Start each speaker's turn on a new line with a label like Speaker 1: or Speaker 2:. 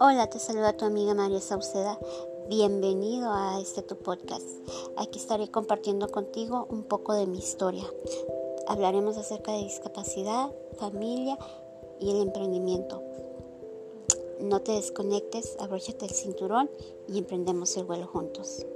Speaker 1: Hola, te saluda tu amiga María Sauceda. Bienvenido a este tu podcast. Aquí estaré compartiendo contigo un poco de mi historia. Hablaremos acerca de discapacidad, familia y el emprendimiento. No te desconectes, abróchate el cinturón y emprendemos el vuelo juntos.